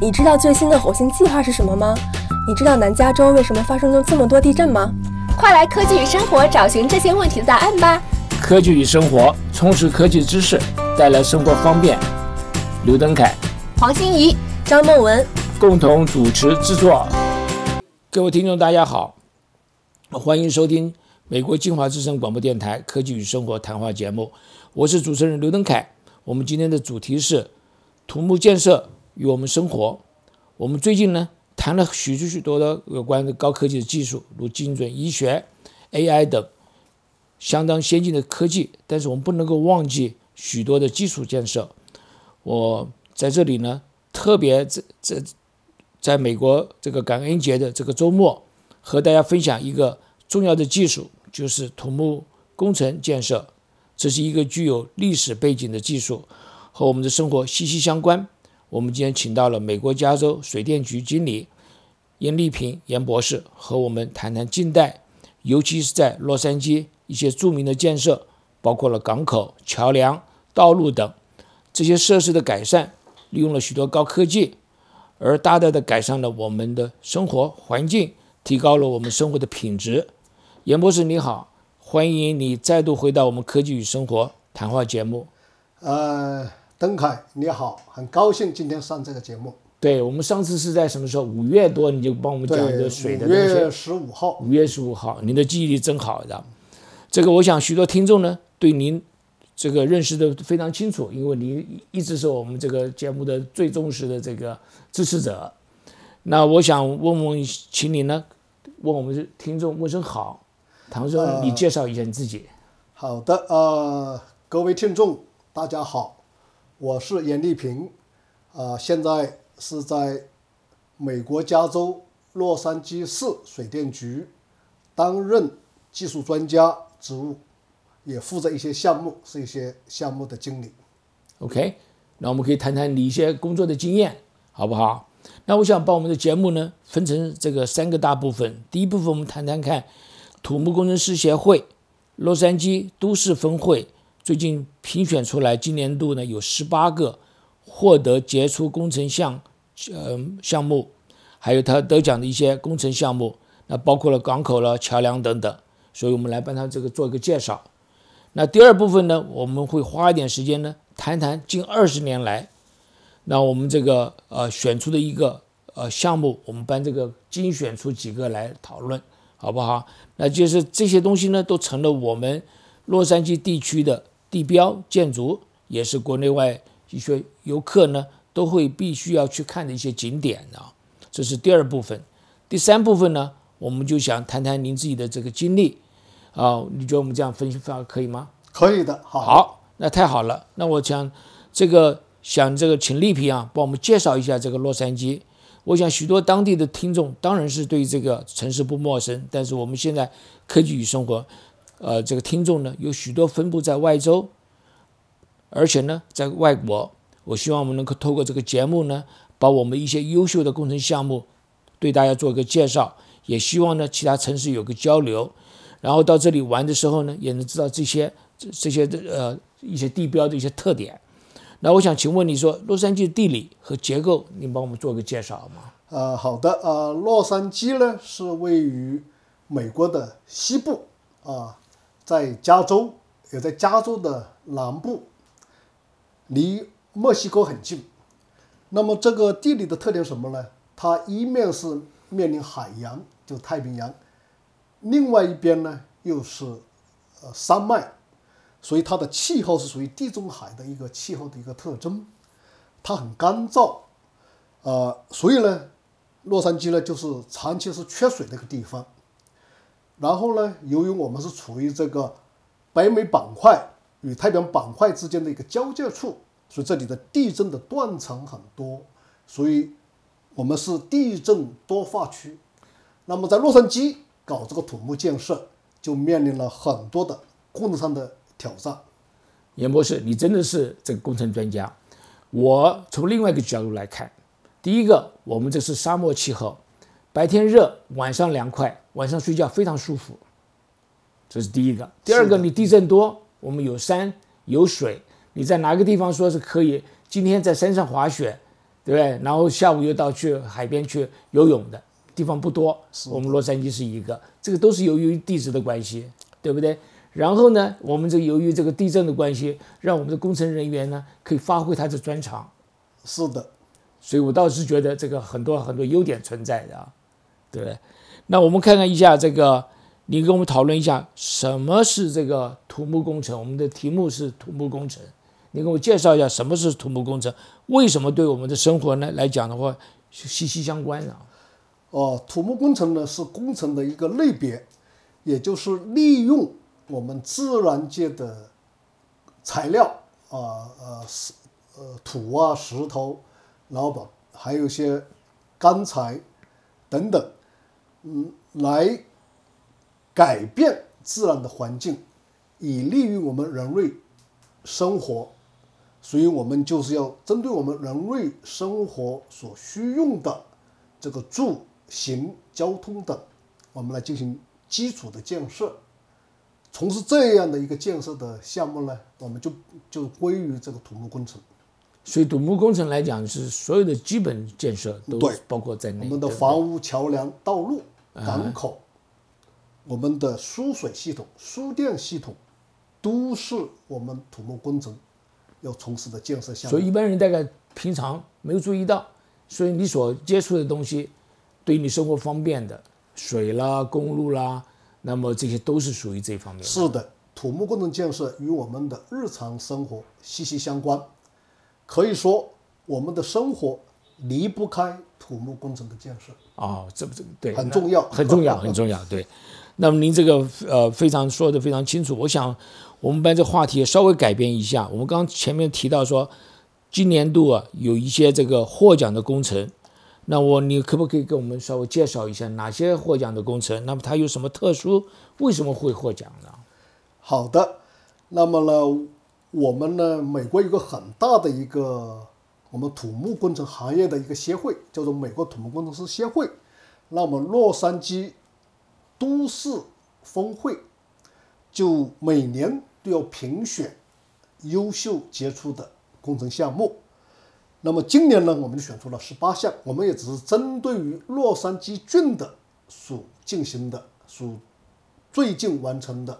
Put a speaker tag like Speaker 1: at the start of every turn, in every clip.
Speaker 1: 你知道最新的火星计划是什么吗？你知道南加州为什么发生了这么多地震吗？
Speaker 2: 快来科技与生活找寻这些问题的答案吧！
Speaker 3: 科技与生活，充实科技知识，带来生活方便。刘登凯、
Speaker 2: 黄欣怡、
Speaker 1: 张梦文
Speaker 3: 共同主持制作。各位听众，大家好，欢迎收听美国金华之声广播电台《科技与生活》谈话节目，我是主持人刘登凯。我们今天的主题是土木建设与我们生活。我们最近呢谈了许许许多的有关的高科技的技术，如精准医学、AI 等相当先进的科技，但是我们不能够忘记许多的基础建设。我在这里呢特别在在在美国这个感恩节的这个周末，和大家分享一个重要的技术，就是土木工程建设。这是一个具有历史背景的技术，和我们的生活息息相关。我们今天请到了美国加州水电局经理严丽萍严博士，和我们谈谈近代，尤其是在洛杉矶一些著名的建设，包括了港口、桥梁、道路等这些设施的改善，利用了许多高科技，而大大的改善了我们的生活环境，提高了我们生活的品质。严博士你好。欢迎你再度回到我们科技与生活谈话节目。
Speaker 4: 呃，邓凯你好，很高兴今天上这个节目。
Speaker 3: 对我们上次是在什么时候？五月多你就帮我们讲这个水的
Speaker 4: 东西。五月十五号。
Speaker 3: 五月十五号，您的记忆力真好的。这个我想许多听众呢对您这个认识的非常清楚，因为您一直是我们这个节目的最忠实的这个支持者。那我想问问，请你呢问我们听众问声好。唐总，你介绍一下你自己。
Speaker 4: 好的，呃，各位听众，大家好，我是严丽萍，啊，现在是在美国加州洛杉矶市水电局担任技术专家职务，也负责一些项目，是一些项目的经理。
Speaker 3: OK，那我们可以谈谈你一些工作的经验，好不好？那我想把我们的节目呢分成这个三个大部分，第一部分我们谈谈看。土木工程师协会洛杉矶都市分会最近评选出来，今年度呢有十八个获得杰出工程项呃项目，还有他得奖的一些工程项目，那包括了港口了、桥梁等等，所以我们来帮他这个做一个介绍。那第二部分呢，我们会花一点时间呢，谈谈近二十年来，那我们这个呃选出的一个呃项目，我们班这个精选出几个来讨论。好不好？那就是这些东西呢，都成了我们洛杉矶地区的地标建筑，也是国内外一些游客呢都会必须要去看的一些景点啊。这是第二部分。第三部分呢，我们就想谈谈您自己的这个经历啊。你觉得我们这样分析法可以吗？
Speaker 4: 可以的。好，
Speaker 3: 好，那太好了。那我想这个想这个请丽萍啊，帮我们介绍一下这个洛杉矶。我想许多当地的听众当然是对这个城市不陌生，但是我们现在科技与生活，呃，这个听众呢有许多分布在外州，而且呢在外国。我希望我们能够透过这个节目呢，把我们一些优秀的工程项目对大家做一个介绍，也希望呢其他城市有个交流，然后到这里玩的时候呢，也能知道这些这些呃一些地标的一些特点。那我想请问你说，洛杉矶的地理和结构，您帮我们做个介绍好吗？
Speaker 4: 呃，好的。呃，洛杉矶呢是位于美国的西部啊，在加州，也在加州的南部，离墨西哥很近。那么这个地理的特点什么呢？它一面是面临海洋，就太平洋，另外一边呢又是呃山脉。所以它的气候是属于地中海的一个气候的一个特征，它很干燥，呃，所以呢，洛杉矶呢就是长期是缺水的一个地方。然后呢，由于我们是处于这个北美板块与太平洋板块之间的一个交界处，所以这里的地震的断层很多，所以我们是地震多发区。那么在洛杉矶搞这个土木建设，就面临了很多的工程上的。挑战，
Speaker 3: 严博士，你真的是这个工程专家。我从另外一个角度来看，第一个，我们这是沙漠气候，白天热，晚上凉快，晚上睡觉非常舒服，这是第一个。第二个，你地震多，我们有山有水，你在哪个地方说是可以？今天在山上滑雪，对不对？然后下午又到去海边去游泳的地方不多，我们洛杉矶是一个，这个都是由于地质的关系，对不对？然后呢，我们这由于这个地震的关系，让我们的工程人员呢可以发挥他的专长，
Speaker 4: 是的，
Speaker 3: 所以我倒是觉得这个很多很多优点存在的啊，对不对？那我们看看一下这个，你跟我们讨论一下什么是这个土木工程？我们的题目是土木工程，你给我介绍一下什么是土木工程？为什么对我们的生活呢来讲的话息息相关啊？
Speaker 4: 哦，土木工程呢是工程的一个类别，也就是利用我们自然界的材料啊呃石呃土啊石头，然后把还有一些钢材等等，嗯，来改变自然的环境，以利于我们人类生活。所以我们就是要针对我们人类生活所需用的这个住行、交通等，我们来进行基础的建设。从事这样的一个建设的项目呢，我们就就归于这个土木工程。
Speaker 3: 所以土木工程来讲是所有的基本建设都包括在内。
Speaker 4: 我们的房屋、桥梁、道路、港口，我们的输水系统、输电系统，都是我们土木工程要从事的建设项目。
Speaker 3: 所以一般人大概平常没有注意到，所以你所接触的东西，对你生活方便的水啦、公路啦，那么这些都是属于这方面的。
Speaker 4: 是的，土木工程建设与我们的日常生活息息相关，可以说我们的生活离不开土木工程的建设。
Speaker 3: 哦，这不这对
Speaker 4: 很重要
Speaker 3: 很重要，很重要。对，那么您这个呃非常说的非常清楚。我想我们把这话题稍微改变一下。我们刚刚前面提到说，今年度啊有一些这个获奖的工程，那我你可不可以给我们稍微介绍一下哪些获奖的工程？那么它有什么特殊？为什么会获奖呢？
Speaker 4: 好的，那么呢，我们呢，美国有个很大的一个我们土木工程行业的一个协会，叫做美国土木工程师协会。那么洛杉矶都市峰会就每年都要评选优秀杰出的工程项目。那么今年呢，我们就选出了十八项，我们也只是针对于洛杉矶郡的所进行的、所最近完成的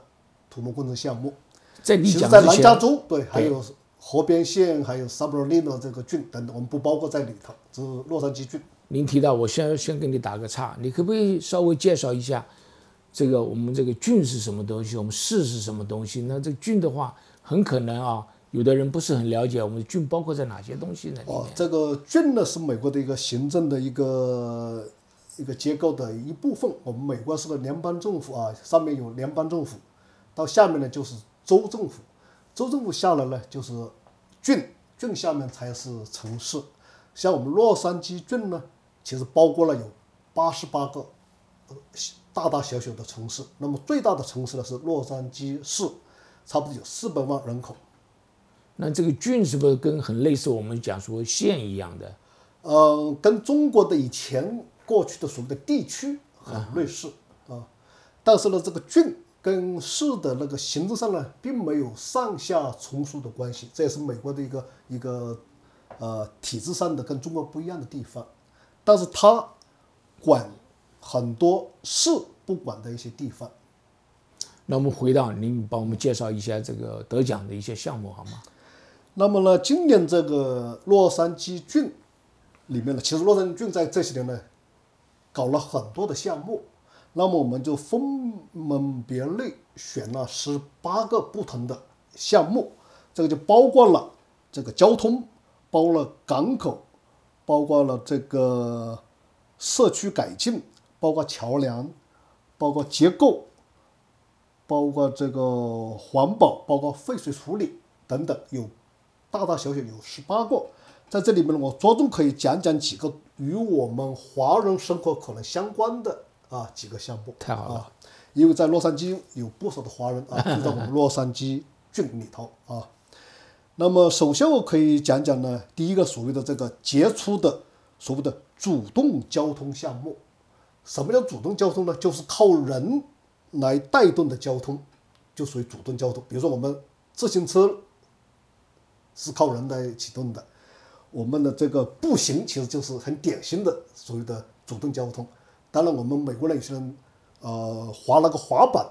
Speaker 4: 土木工程项目。
Speaker 3: 在你
Speaker 4: 其实，在南加州，对，还有河边县，还有 s u b r l i n o 这个郡等等，我们不包括在里头，只是洛杉矶郡。
Speaker 3: 您提到，我先先给你打个岔，你可不可以稍微介绍一下这个我们这个郡是什么东西，我们市是什么东西？那这个郡的话，很可能啊，有的人不是很了解我们的郡包括在哪些东西呢？
Speaker 4: 哦这个郡呢是美国的一个行政的一个一个结构的一部分。我们美国是个联邦政府啊，上面有联邦政府，到下面呢就是州政府，州政府下来呢就是郡，郡下面才是城市。像我们洛杉矶郡呢，其实包括了有八十八个呃大大小小的城市。那么最大的城市呢是洛杉矶市，差不多有四百万人口。
Speaker 3: 那这个郡是不是跟很类似我们讲说县一样的？
Speaker 4: 呃，跟中国的以前过去的所谓的地区很类似啊，但是呢，这个郡跟市的那个行政上呢，并没有上下从属的关系，这也是美国的一个一个呃体制上的跟中国不一样的地方。但是它管很多市不管的一些地方。
Speaker 3: 那我们回到您帮我们介绍一下这个得奖的一些项目好吗？
Speaker 4: 那么呢，今年这个洛杉矶郡里面呢，其实洛杉矶郡在这些年呢，搞了很多的项目。那么我们就分门别类选了十八个不同的项目，这个就包括了这个交通，包括了港口，包括了这个社区改进，包括桥梁，包括结构，包括这个环保，包括废水处理等等，有大大小小有十八个。在这里面，我着重可以讲讲几个与我们华人生活可能相关的啊几个项目。
Speaker 3: 太好了
Speaker 4: 啊！因为在洛杉矶有不少的华人啊，住在我们洛杉矶郡里头啊。那么首先我可以讲讲呢，第一个所谓的这个杰出的所谓的主动交通项目。什么叫主动交通呢？就是靠人来带动的交通，就属于主动交通。比如说我们自行车是靠人来启动的，我们的这个步行其实就是很典型的所谓的主动交通。当然，我们美国人有些人呃滑那个滑板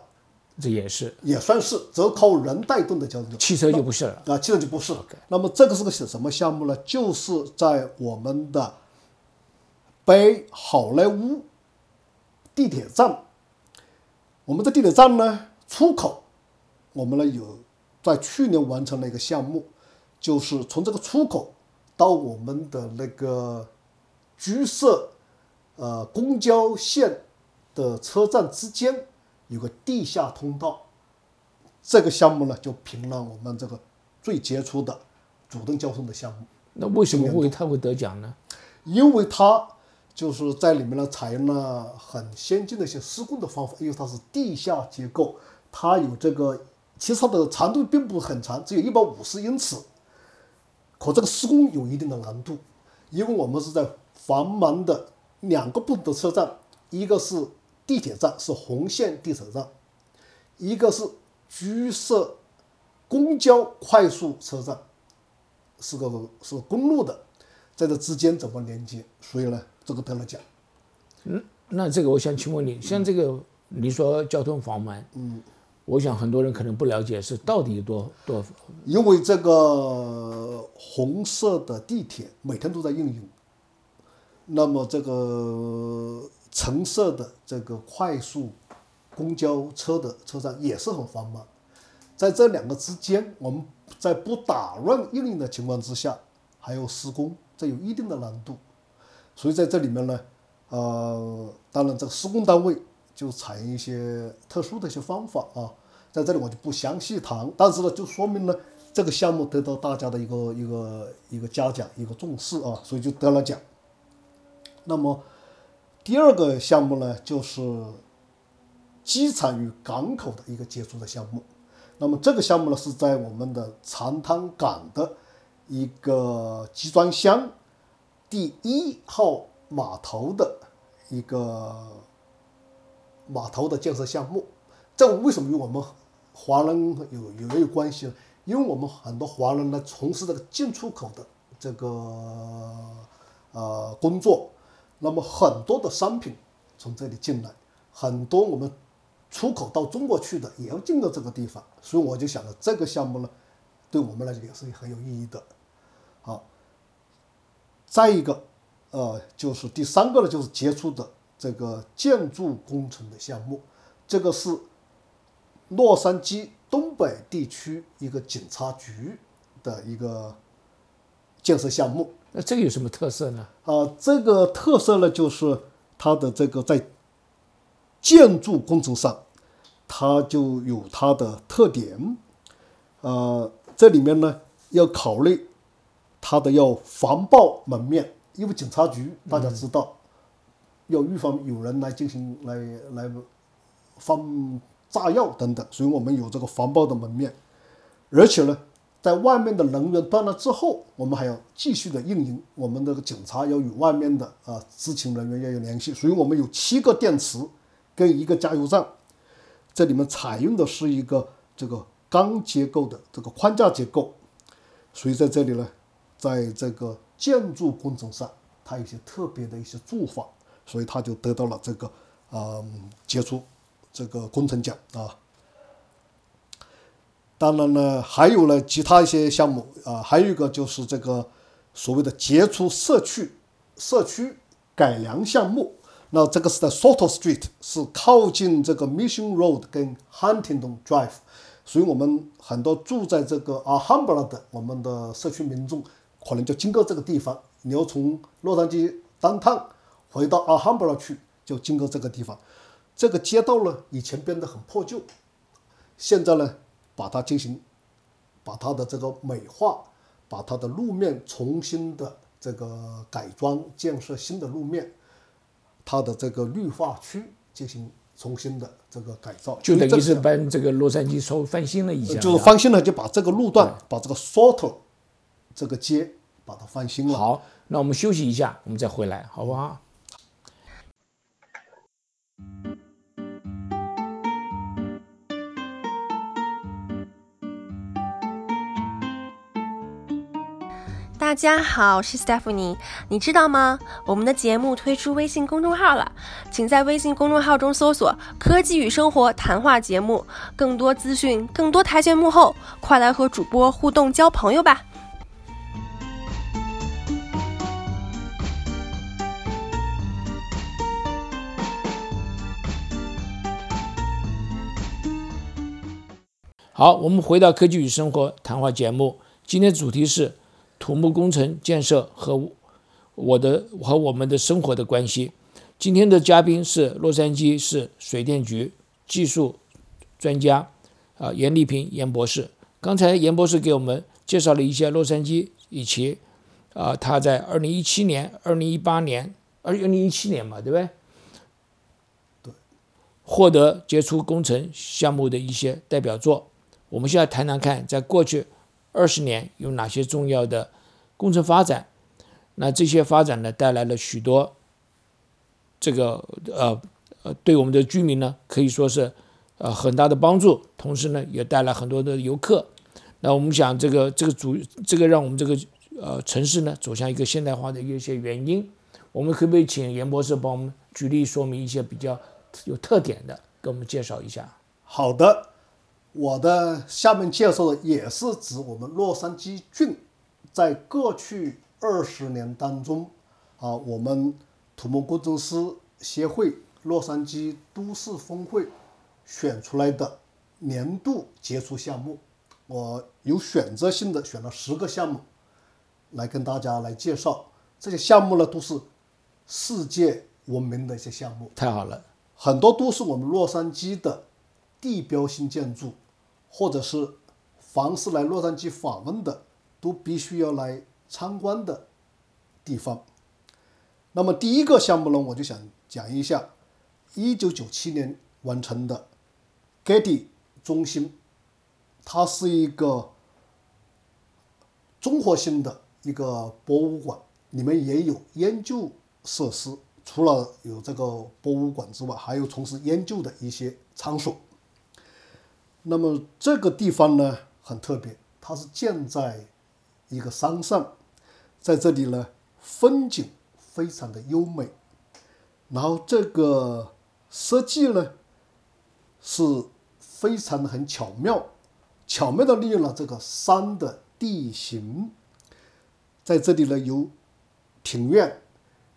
Speaker 3: 这也是
Speaker 4: 也算是，只要靠人带动的交通。
Speaker 3: 汽车就不是了。
Speaker 4: 啊，汽车就不是。那么这个是个什么项目呢？就是在我们的北好莱坞地铁站，我们的地铁站呢出口，我们呢有在去年完成了一个项目，就是从这个出口到我们的那个居舍呃公交线的车站之间有个地下通道。这个项目呢，就评了我们这个最杰出的主动交通的项目。
Speaker 3: 那为什么会他会得奖呢？
Speaker 4: 因为它就是在里面呢采用了很先进的一些施工的方法，因为它是地下结构，它有这个，其实它的长度并不很长，只有一百五十英尺，可这个施工有一定的难度，因为我们是在繁忙的两个不同的车站，一个是地铁站，是红线地铁站，一个是居舍公交快速车站，是个是个公路的，在这之间怎么连接？所以呢，这个得了奖。
Speaker 3: 嗯那这个我想请问你，像这个你说交通繁忙，嗯，我想很多人可能不了解是到底有多多
Speaker 4: 因为这个红色的地铁每天都在运营，那么这个橙色的这个快速公交车的车站也是很繁忙，在这两个之间，我们在不打乱运营的情况之下，还有施工，这有一定的难度，所以在这里面呢，呃，当然这个施工单位就采用一些特殊的一些方法啊，在这里我就不详细谈，但是呢，就说明呢，这个项目得到大家的一个一个一个嘉奖，一个重视啊，所以就得了奖。那么第二个项目呢，就是机场与港口的一个接触的项目。那么这个项目呢，是在我们的长滩港的一个集装箱第一号码头的一个码头的建设项目。这为什么与我们华人有有没有关系呢？因为我们很多华人呢从事这个进出口的这个呃工作，那么很多的商品从这里进来，很多我们出口到中国去的也要经过这个地方，所以我就想着这个项目呢，对我们来讲也是很有意义的。好，再一个，呃，就是第三个呢，就是杰出的这个建筑工程的项目，这个是洛杉矶东北地区一个警察局的一个建设项目。
Speaker 3: 那这个有什么特色呢？
Speaker 4: 啊，这个特色呢，就是它的这个在建筑工程上，它就有它的特点。呃，这里面呢要考虑它的要防爆门面，因为警察局大家知道，要预防有人来进行来来放炸药等等，所以我们有这个防爆的门面，而且呢。在外面的能源断了之后，我们还要继续的运营。我们的警察要与外面的啊知情人员要有联系，所以我们有七个电池跟一个加油站。这里面采用的是一个这个钢结构的这个框架结构，所以在这里呢，在这个建筑工程上，它有些特别的一些做法，所以它就得到了这个啊杰出这个工程奖啊。当然呢，还有呢其他一些项目啊，还有一个就是这个所谓的杰出社区社区改良项目。那这个是在 Soto Street，是靠近这个 Mission Road 跟 Huntington Drive，所以我们很多住在这个 Alhambra 的我们的社区民众，可能就经过这个地方。你要从洛杉矶单趟回到 Alhambra 去，就经过这个地方。这个街道呢，以前变得很破旧，现在呢。把它进行，把它的这个美化，把它的路面重新的这个改装，建设新的路面，它的这个绿化区进行重新的这个改造，
Speaker 3: 就等于是把这个洛杉矶稍微翻新了一下。
Speaker 4: 就是翻新了，就把这个路段，把这个 Soto 这个街把它翻新了。
Speaker 3: 好，那我们休息一下，我们再回来，好不好？
Speaker 2: 大
Speaker 1: 家好，我是 Stephanie。你知道吗？我们的节目推出微信公众号了，请在微信公众号中搜索“科技与生活”谈话节目，更多资讯，更多台前幕后，快来和主播互动交朋友吧！
Speaker 3: 好，我们回到科技与生活谈话节目，今天主题是土木工程建设和我的和我们的生活的关系。今天的嘉宾是洛杉矶市水电局技术专家啊严丽萍严博士。刚才严博士给我们介绍了一些洛杉矶以及啊他在二零一七年、二零一八年、二零一七年嘛，对不对？
Speaker 4: 对，
Speaker 3: 获得杰出工程项目的一些代表作。我们现在谈谈看，在过去二十年有哪些重要的工程发展？那这些发展呢，带来了许多这个呃呃，对我们的居民呢，可以说是呃很大的帮助，同时呢，也带来很多的游客。那我们想，这个这个主这个让我们这个呃城市呢走向一个现代化的一些原因，我们可不可以请严博士帮我们举例说明一些比较有特点的，给我们介绍一下？
Speaker 4: 好的。我的下面介绍的也是指我们洛杉矶郡在过去二十年当中，啊，我们土木工程师协会洛杉矶都市峰会选出来的年度杰出项目。我有选择性的选了十个项目来跟大家来介绍。这些项目呢，都是世界闻名的一些项目。
Speaker 3: 太好了，
Speaker 4: 很多都是我们洛杉矶的地标性建筑。或者是凡是来洛杉矶访问的，都必须要来参观的地方。那么第一个项目呢，我就想讲一下，一九九七年完成的 Getty 中心，它是一个综合性的一个博物馆，里面也有研究设施。除了有这个博物馆之外，还有从事研究的一些场所。那么这个地方呢很特别，它是建在一个山上，在这里呢风景非常的优美，然后这个设计呢是非常的很巧妙，巧妙的利用了这个山的地形，在这里呢有庭院，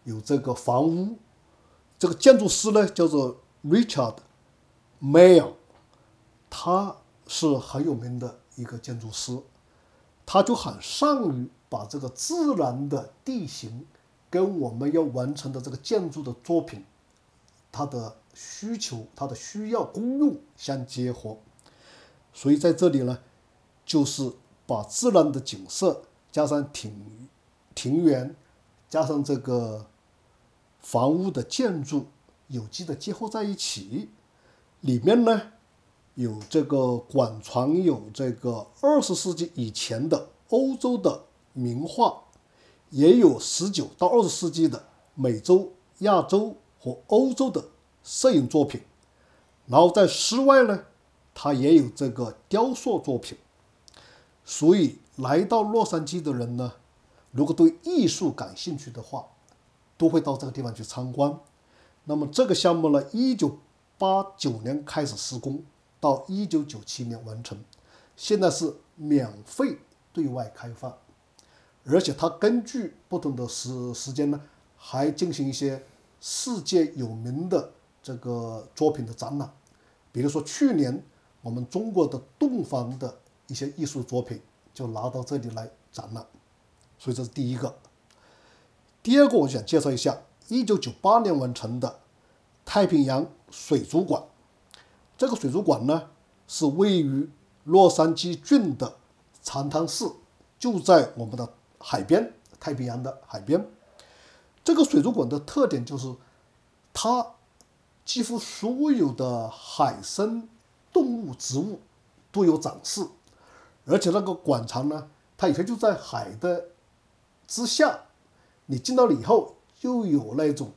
Speaker 4: 有这个房屋，这个建筑师呢叫做 Richard Mayer。他是很有名的一个建筑师，他就很善于把这个自然的地形跟我们要完成的这个建筑的作品，它的需求、它的需要、功用相结合。所以在这里呢，就是把自然的景色加上庭庭园，加上这个房屋的建筑有机的结合在一起，里面呢。有这个馆藏，有这个二十世纪以前的欧洲的名画，也有十九到二十世纪的美洲、亚洲和欧洲的摄影作品。然后在室外呢，它也有这个雕塑作品。所以来到洛杉矶的人呢，如果对艺术感兴趣的话，都会到这个地方去参观。那么这个项目呢，一九八九年开始施工。到一九九七年完成，现在是免费对外开放，而且它根据不同的时时间呢，还进行一些世界有名的这个作品的展览，比如说去年我们中国的洞房的一些艺术作品就拿到这里来展览，所以这是第一个。第二个，我想介绍一下一九九八年完成的太平洋水族馆。这个水族馆呢，是位于洛杉矶郡的长滩市，就在我们的海边，太平洋的海边。这个水族馆的特点就是，它几乎所有的海生动物、植物都有展示，而且那个馆藏呢，它以前就在海的之下，你进到了以后，就有那种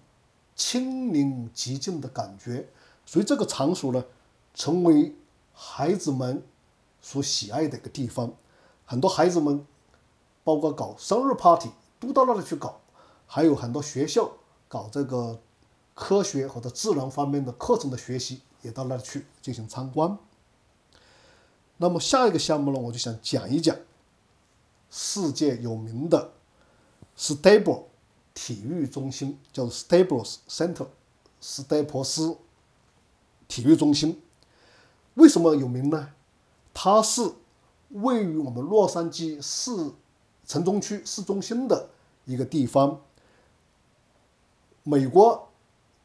Speaker 4: 亲临其境的感觉，所以这个场所呢。成为孩子们所喜爱的一个地方，很多孩子们，包括搞生日 party 都到那里去搞，还有很多学校搞这个科学或者自然方面的课程的学习也到那里去进行参观。那么下一个项目呢，我就想讲一讲世界有名的 Stable 体育中心，叫 Staples Center，斯戴普斯体育中心。为什么有名呢？它是位于我们洛杉矶市城中区市中心的一个地方。美国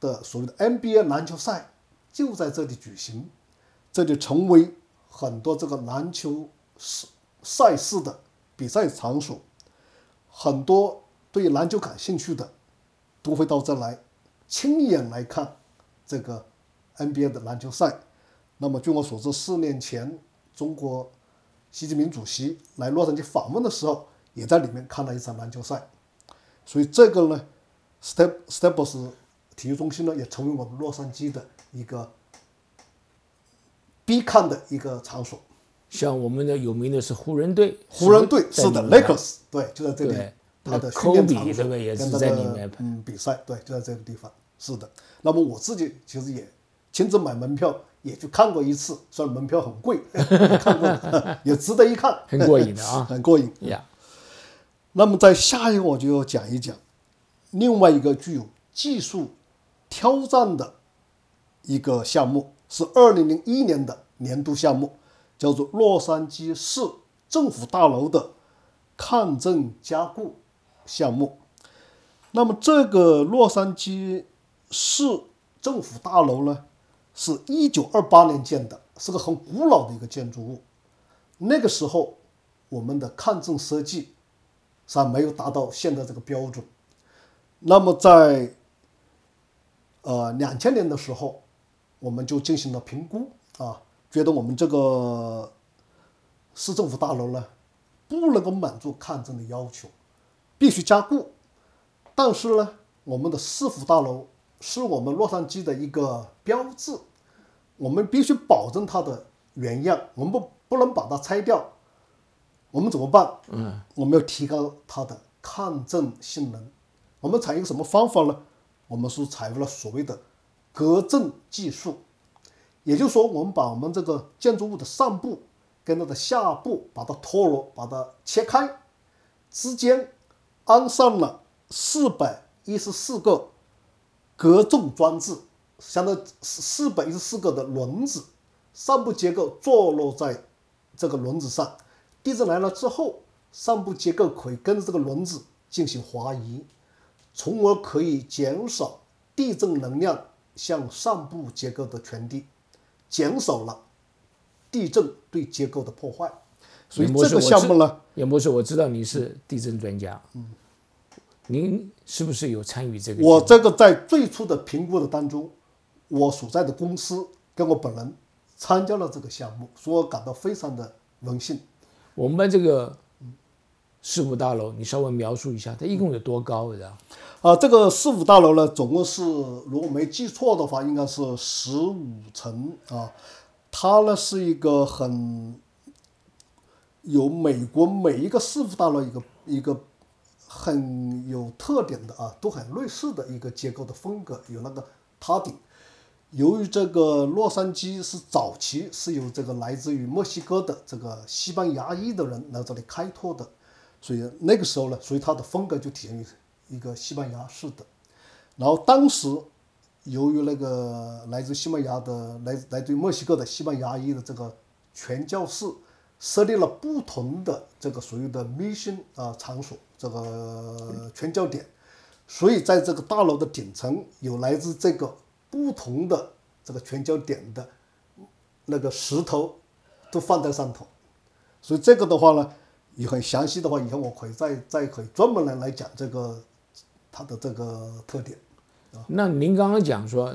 Speaker 4: 的所谓的 NBA 篮球赛就在这里举行，这里成为很多这个篮球赛赛事的比赛场所。很多对篮球感兴趣的都会到这来亲眼来看这个 NBA 的篮球赛。那么，据我所知，四年前中国习近平主席来洛杉矶访问的时候，也在里面看了一场篮球赛。所以，这个呢，Step Staples 体育中心呢，也成为我们洛杉矶的一个必看的一个场所。
Speaker 3: 像我们的有名的是湖人队，
Speaker 4: 湖人队
Speaker 3: 是
Speaker 4: 是的，Lakers 对，就在这里，他的
Speaker 3: 那
Speaker 4: 训练场所
Speaker 3: 对不对也是在里面
Speaker 4: 嗯比赛，对，就在这个地方。是的，那么我自己其实也亲自买门票也去看过一次，虽然门票很贵，看过 也值得一看，
Speaker 3: 很过瘾的啊
Speaker 4: 很过瘾。
Speaker 3: 呀。
Speaker 4: 那么在下一个我就要讲一讲另外一个具有技术挑战的一个项目，是二零零一年的年度项目，叫做洛杉矶市政府大楼的抗震加固项目。那么这个洛杉矶市政府大楼呢，是一九二八年建的，是个很古老的一个建筑物。那个时候，我们的抗震设计上没有达到现在这个标准。那么在呃两千年的时候，我们就进行了评估啊，觉得我们这个市政府大楼呢，不能够满足抗震的要求，必须加固。但是呢，我们的市府大楼是我们洛杉矶的一个标志，我们必须保证它的原样，我们不不能把它拆掉。我们怎么办？嗯，我们要提高它的抗震性能。我们采用什么方法呢？我们是采用了所谓的隔震技术，也就是说，我们把我们这个建筑物的上部跟它的下部把它脱落，把它切开，之间安上了四百一十四个隔重装置，相当于四百一十四个的轮子，上部结构坐落在这个轮子上，地震来了之后，上部结构可以跟着这个轮子进行滑移，从而可以减少地震能量向上部结构的传递，减少了地震对结构的破坏。所以这个项目呢，
Speaker 3: 严博士，我知道你是地震专家，嗯，您是不是有参与这个？
Speaker 4: 我这个在最初的评估的当中，我所在的公司跟我本人参加了这个项目，所以我感到非常的荣幸。
Speaker 3: 我们这个市府大楼，你稍微描述一下，它一共有多高的？
Speaker 4: 啊，这个市府大楼呢，总共是如果没记错的话，应该是十五层啊。它呢是一个很有美国每一个市府大楼一个一个很有特点的啊，都很类似的一个结构的风格，有那个塔顶。由于这个洛杉矶是早期是由这个来自于墨西哥的这个西班牙裔的人来这里开拓的，所以那个时候呢，所以它的风格就体现于一个西班牙式的。然后当时由于那个来自西班牙的来来自于墨西哥的西班牙裔的这个传教士设立了不同的这个所谓的 mission 啊场所，这个全焦点，所以在这个大楼的顶层有来自这个不同的这个全焦点的那个石头都放在上头，所以这个的话呢，也很详细的话，以后我可以再再可以专门来来讲这个它的这个特点。啊。
Speaker 3: 那您刚刚讲说，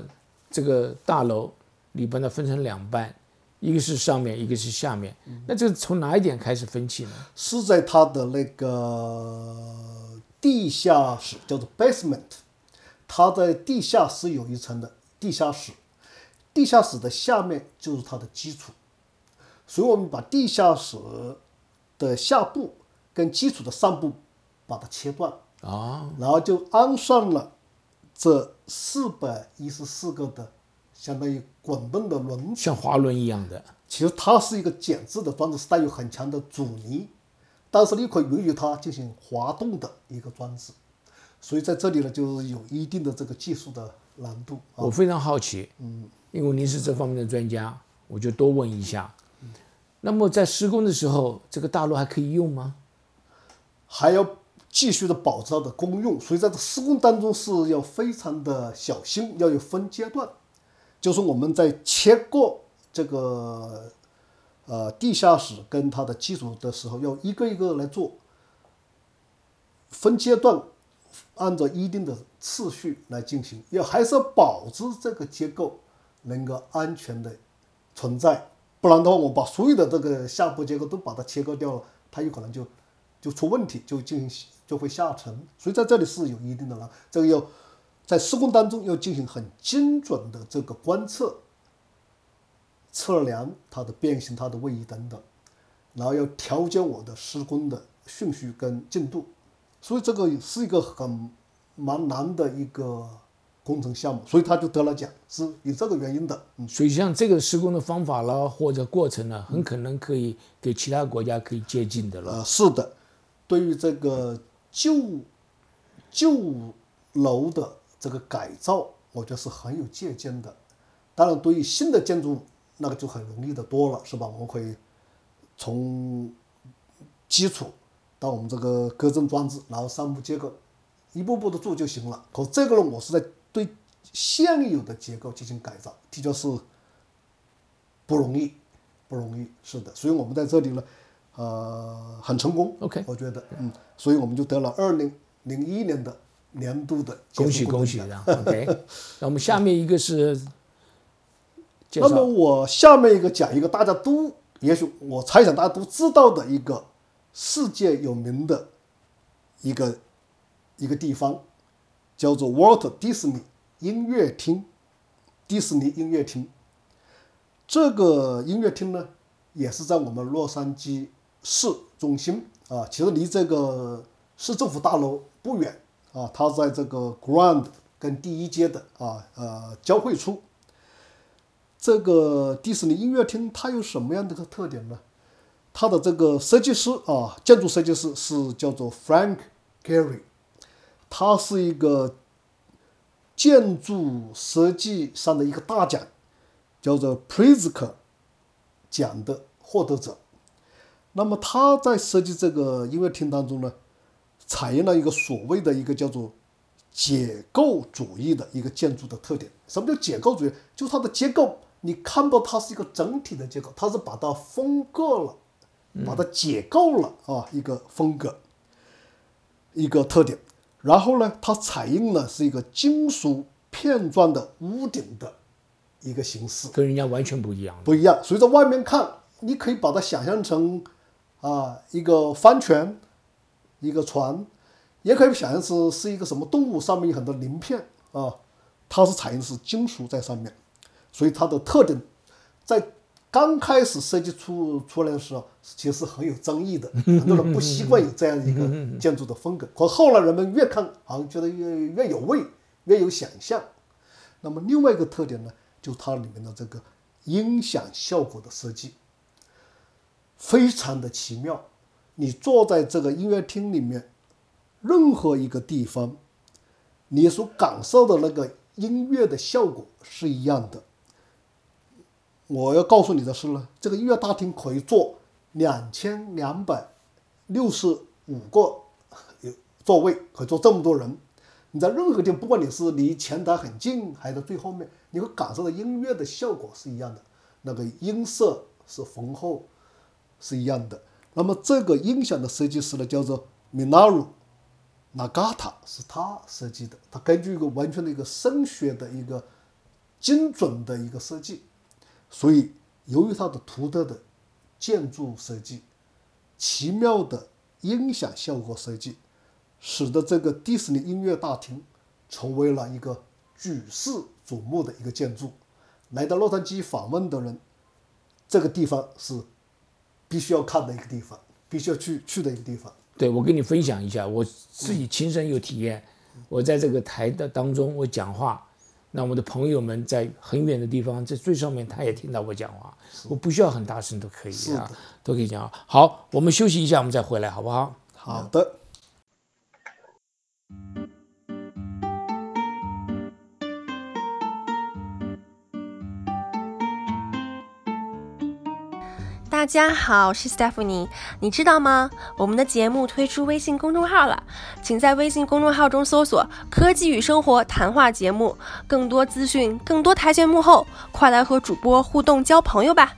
Speaker 3: 这个大楼里边呢分成两半，一个是上面，一个是下面。那这从哪一点开始分歧呢？
Speaker 4: 是在它的那个地下室，叫做 basement，它在地下室有一层的地下室，地下室的下面就是它的基础，所以我们把地下室的下部跟基础的上部把它切断，
Speaker 3: 啊，
Speaker 4: 然后就安上了这四百一十四个的相当于滚动的轮子。
Speaker 3: 像滑轮一样的，
Speaker 4: 其实它是一个减质的装置，是带有很强的阻尼，但是你可以允许它进行滑动的一个装置。所以在这里呢，就是有一定的这个技术的难度啊。
Speaker 3: 我非常好奇，嗯，因为您是这方面的专家，我就多问一下。那么在施工的时候，这个大楼还可以用吗？
Speaker 4: 还要继续的保持它的公用，所以在这施工当中是要非常的小心，要有分阶段。就是我们在切过这个呃地下室跟它的基础的时候，要一个一个来做，分阶段，按照一定的次序来进行，要还是要保持这个结构能够安全的存在，不然的话，我把所有的这个下部结构都把它切割掉了，它有可能就就出问题，就进行就会下沉。所以在这里是有一定的了，这个要在施工当中要进行很精准的这个观测、测量它的变形、它的位移等等，然后要调节我的施工的顺序跟进度。所以这个是一个很蛮难的一个工程项目，所以他就得了奖，是有这个原因的。嗯，
Speaker 3: 所以像这个施工的方法啦，或者过程呢，很可能可以给其他国家可以借鉴的了。
Speaker 4: 呃，是的，对于这个旧旧楼的这个改造，我觉得是很有借鉴的。当然，对于新的建筑，那个就很容易的多了，是吧？我们可以从基础到我们这个隔震装置，然后上部结构，一步步的做就行了。可这个呢，我是在对现有的结构进行改造，的确是不容易，不容易。是的，所以我们在这里呢，呃，很成功。
Speaker 3: OK
Speaker 4: 我觉得，嗯，所以我们就得了二零零一年的年度的
Speaker 3: 恭喜恭喜的，OK。那我们下面一个是
Speaker 4: 那么我下面一个讲一个大家都，也许我猜想大家都知道的一个世界有名的一个一个地方，叫做 Walt Disney 音乐厅，迪士尼音乐厅。这个音乐厅呢，也是在我们洛杉矶市中心啊，其实离这个市政府大楼不远啊，它在这个 Grand 跟第一街的啊呃交汇处。这个迪士尼音乐厅它有什么样的个特点呢？它的这个设计师啊，建筑设计师是叫做 Frank Gehry，他是一个建筑设计上的一个大奖，叫做 Pritzker 奖的获得者。那么他在设计这个音乐厅当中呢，采用了一个所谓的一个叫做解构主义的一个建筑的特点。什么叫解构主义？就是它的结构，你看到它是一个整体的结构，它是把它分割了，把它解构了啊，一个风格，一个特点。然后呢，它采用了是一个金属片状的屋顶的一个形式。
Speaker 3: 跟人家完全不一样。
Speaker 4: 不一样。所以在外面看，你可以把它想象成啊一个帆船，一个船，也可以想象是是一个什么动物，上面有很多鳞片啊，它是采用的是金属在上面，所以它的特点在刚开始设计出出来的时候，其实是很有争议的，很多人不习惯有这样一个建筑的风格。可后来人们越看，好像觉得越越有味，越有想象。那么另外一个特点呢，就是它里面的这个音响效果的设计，非常的奇妙。你坐在这个音乐厅里面，任何一个地方，你所感受的那个音乐的效果是一样的。我要告诉你的是呢，这个音乐大厅可以坐两千两百六十五个有座位，可以坐这么多人。你在任何地方，不管你是离前台很近，还是在最后面，你会感受到音乐的效果是一样的，那个音色是浑厚，是一样的。那么这个音响的设计师呢，叫做 Minaru Nagata，是他设计的。他根据一个完全的一个声学的一个精准的一个设计，所以由于他的独特的建筑设计、奇妙的音响效果设计，使得这个迪士尼音乐大厅成为了一个举世瞩目的一个建筑。来到洛杉矶访问的人，这个地方是必须要看的一个地方，必须要去去的一个地方。
Speaker 3: 对我跟你分享一下，我自己亲身有体验。我在这个台的当中，我讲话，那我的朋友们在很远的地方，在最上面，他也听到我讲话，我不需要很大声都可以啊，都可以讲。好，我们休息一下，我们再回来，好不好？
Speaker 4: 好的。
Speaker 1: 大家好，我是 Stephanie。你知道吗？我们的节目推出微信公众号了，请在微信公众号中搜索“科技与生活谈话节目”，更多资讯，更多台前幕后，快来和主播互动交朋友吧！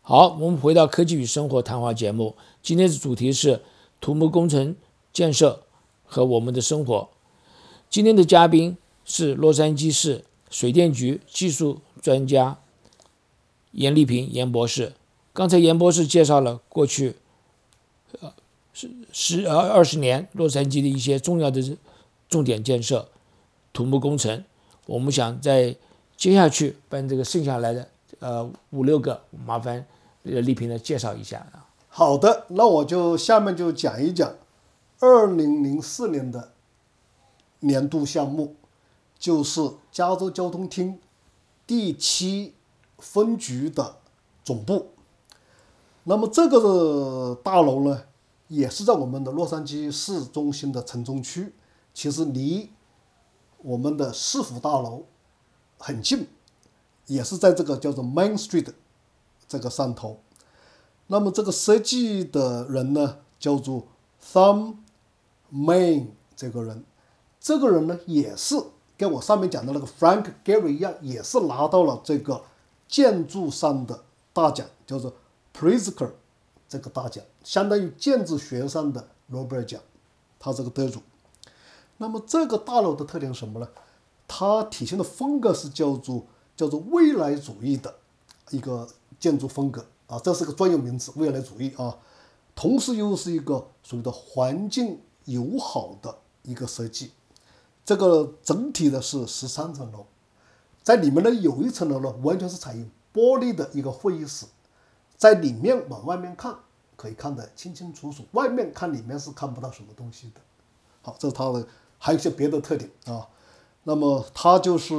Speaker 3: 好，我们回到科技与生活谈话节目，今天的主题是。土木工程建设和我们的生活。今天的嘉宾是洛杉矶市水电局技术专家严丽萍严博士。刚才严博士介绍了过去呃十十呃二十年洛杉矶的一些重要的重点建设土木工程。我们想在接下去把这个剩下来的呃五六个，麻烦呃丽萍来介绍一下啊。
Speaker 4: 好的，那我就下面就讲一讲，二零零四年的年度项目，就是加州交通厅第七分局的总部。那么这个大楼呢，也是在我们的洛杉矶市中心的城中区，其实离我们的市府大楼很近，也是在这个叫做 Main Street 这个上头。那么这个设计的人呢，叫做 Thom Main 这个人，这个人呢也是跟我上面讲的那个 Frank Gehry 一样，也是拿到了这个建筑上的大奖，叫做 Pritzker 这个大奖，相当于建筑学上的诺贝尔奖，他这个得主。那么这个大楼的特点是什么呢？它体现的风格是叫做叫做未来主义的一个建筑风格。啊，这是个专有名词，未来主义啊，同时又是一个所谓的环境友好的一个设计。这个整体的是十三层楼，在里面呢有一层楼呢完全是采用玻璃的一个会议室，在里面往外面看可以看得清清楚楚，外面看里面是看不到什么东西的。好，这是它的，还有一些别的特点啊。那么它就是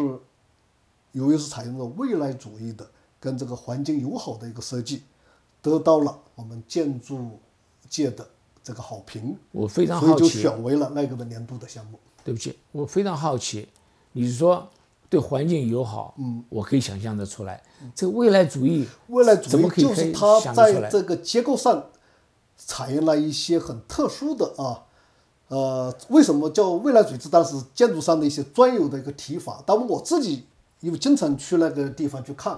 Speaker 4: 由于是采用了未来主义的。跟这个环境友好的一个设计，得到了我们建筑界的这个好评。
Speaker 3: 我非常好
Speaker 4: 奇，所以就选为了那个的年度的项目。
Speaker 3: 对不起，我非常好奇，你说对环境友好，
Speaker 4: 嗯，
Speaker 3: 我可以想象得出来。这个未来主义，
Speaker 4: 未来主义就是它在这
Speaker 3: 个
Speaker 4: 结构上采用了一些很特殊的啊，呃，为什么叫未来主义？这当时建筑上的一些专有的一个提法。但我自己因为经常去那个地方去看。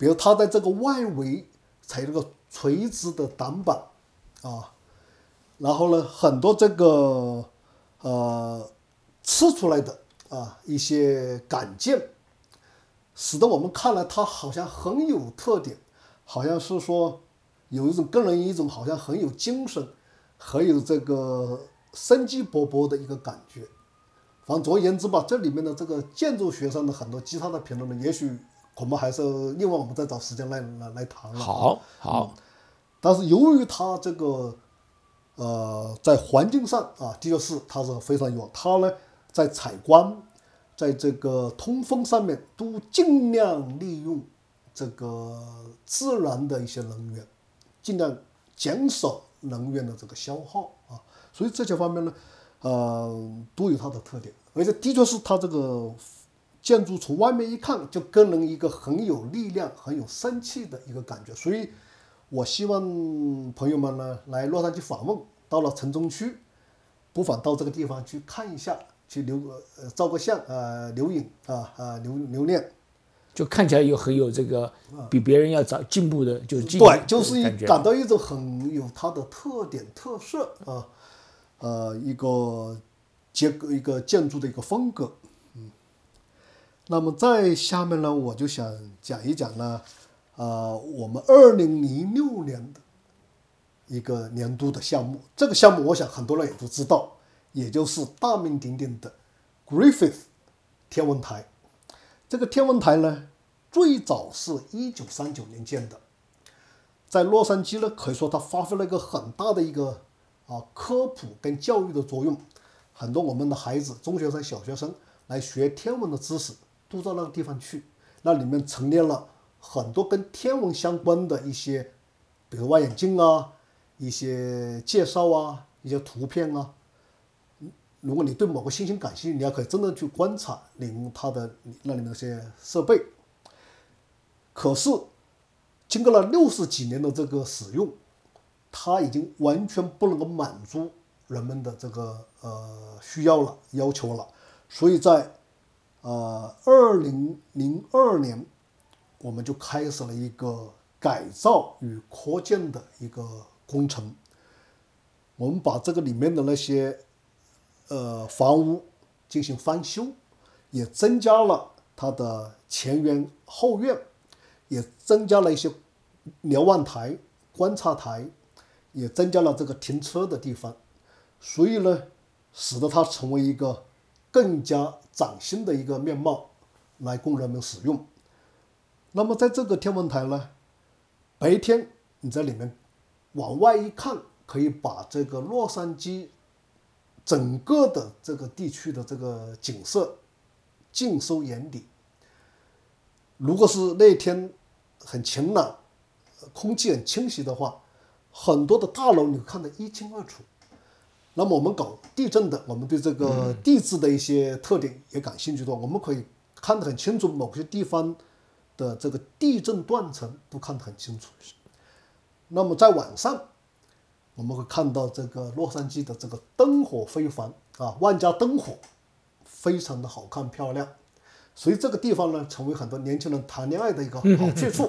Speaker 4: 比如它在这个外围采这个垂直的挡板，啊，然后呢，很多这个呃刺出来的啊一些杆件，使得我们看来它好像很有特点，好像是说有一种个人一种好像很有精神，很有这个生机勃勃的一个感觉。反正总而言之吧，这里面的这个建筑学上的很多其他的评论呢，也许。我们还是另外，我们再找时间来来来谈了。
Speaker 3: 好，好。
Speaker 4: 但是由于它这个，呃，在环境上啊，的确是它是非常有。它呢，在采光，在这个通风上面，都尽量利用这个自然的一些能源，尽量减少能源的这个消耗啊。所以这些方面呢，呃，都有它的特点，而且的确是它这个。建筑从外面一看，就给人一个很有力量、很有生气的一个感觉。所以，我希望朋友们呢来洛杉矶访问，到了城中区，不妨到这个地方去看一下，去留呃照个相，呃留影啊啊留留念，
Speaker 3: 就看起来有很有这个比别人要早进步的，就进
Speaker 4: 对，就是感到一种很有它的特点特色啊，呃一个结构一个建筑的一个风格。那么在下面呢，我就想讲一讲呢，呃，我们二零零六年的一个年度的项目。这个项目，我想很多人也都知道，也就是大名鼎鼎的 Griffith 天文台。这个天文台呢，最早是一九三九年建的，在洛杉矶呢，可以说它发挥了一个很大的一个啊科普跟教育的作用。很多我们的孩子，中学生、小学生来学天文的知识，都到那个地方去。那里面陈列了很多跟天文相关的一些，比如望远镜啊，一些介绍啊，一些图片啊。如果你对某个星星感兴趣，你要可以真的去观察，领悟它的那里面那些设备。可是，经过了六十几年的这个使用，它已经完全不能够满足人们的这个呃需要了、要求了。所以在呃二零零二年，我们就开始了一个改造与扩建的一个工程。我们把这个里面的那些呃，房屋进行翻修，也增加了它的前院后院，也增加了一些瞭望台、观察台，也增加了这个停车的地方，所以呢，使得它成为一个更加崭新的一个面貌来供人们使用。那么在这个天文台呢，白天你在里面往外一看，可以把这个洛杉矶。整个的这个地区的这个景色尽收眼底。如果是那天很晴朗，空气很清晰的话，很多的大楼你看得一清二楚。那么我们搞地震的，我们对这个地质的一些特点也感兴趣的话，我们可以看得很清楚，某些地方的这个地震断层都看得很清楚。那么在晚上。我们会看到这个洛杉矶的这个灯火辉煌啊，万家灯火，非常的好看漂亮，所以这个地方呢，成为很多年轻人谈恋爱的一个好去处。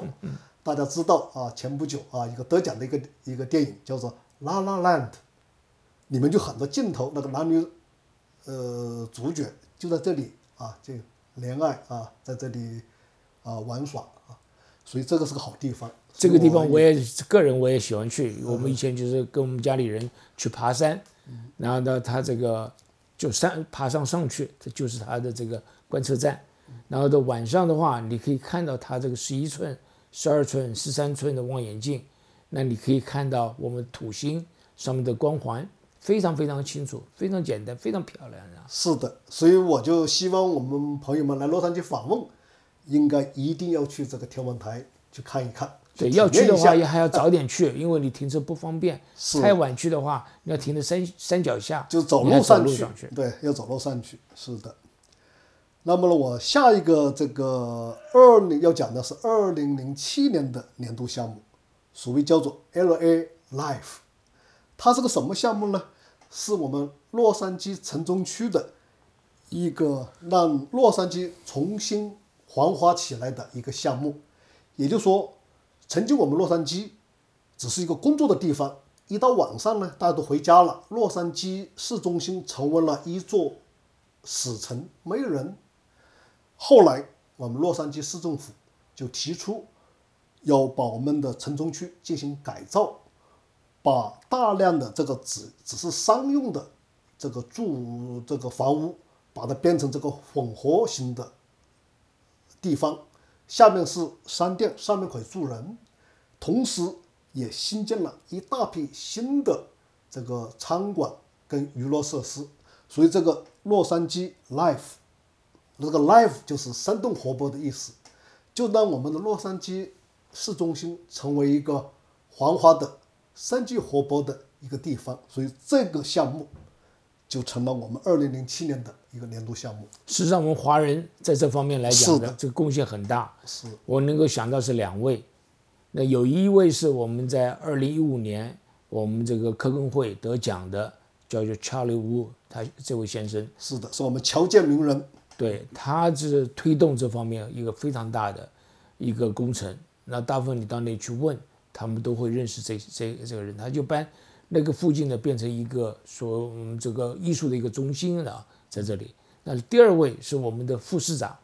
Speaker 4: 大家知道啊，前不久啊，一个得奖的一个一个电影叫做《La La Land》，里面就很多镜头，那个男女呃主角就在这里啊，就恋爱啊，在这里啊玩耍啊，所以这个是个好地方。
Speaker 3: 这个地方我也个人我也喜欢去。我们以前就是跟我们家里人去爬山，然后呢，他这个就山爬上上去，这就是他的这个观测站。然后的晚上的话，你可以看到他这个十一寸、十二寸、十三寸的望远镜，那你可以看到我们土星上面的光环，非常非常清楚，非常简单，非常漂亮啊。
Speaker 4: 是的，所以我就希望我们朋友们来洛杉矶访问，应该一定要去这个天文台去看一看。
Speaker 3: 对，要去的话也还要早点去，因为你停车不方便。太晚去的话，你要停在山山脚下，
Speaker 4: 就走路上去。对，要走路上去。是的。那么呢，我下一个这个二零要讲的是二零零七年的年度项目，所谓叫做 L A Life。它是个什么项目呢？是我们洛杉矶城中区的一个让洛杉矶重新繁华起来的一个项目。也就是说。曾经我们洛杉矶只是一个工作的地方，一到晚上呢，大家都回家了，洛杉矶市中心成为了一座死城，没有人。后来我们洛杉矶市政府就提出要把我们的城中区进行改造，把大量的这个只只是商用的这个住这个房屋，把它变成这个混合型的地方。下面是商店，上面可以住人，同时也新建了一大批新的这个餐馆跟娱乐设施，所以这个洛杉矶 Life，这个 Life 就是生动活泼的意思，就让我们的洛杉矶市中心成为一个繁华的、生机活泼的一个地方，所以这个项目就成了我们二零零七年的。一个年度项目，
Speaker 3: 实际上我们华人在这方面来讲的这个贡献很大。
Speaker 4: 是
Speaker 3: 我能够想到是两位，那有一位是我们在二零一五年我们这个科工会得奖的，叫做 Charlie Wu，他这位先生
Speaker 4: 是的，是我们侨建名人。
Speaker 3: 对，他是推动这方面一个非常大的一个工程。那大部分你到那去问，他们都会认识这这这个人，他就把那个附近呢变成一个说我们这个艺术的一个中心了。在这里，那第二位是我们的副市长，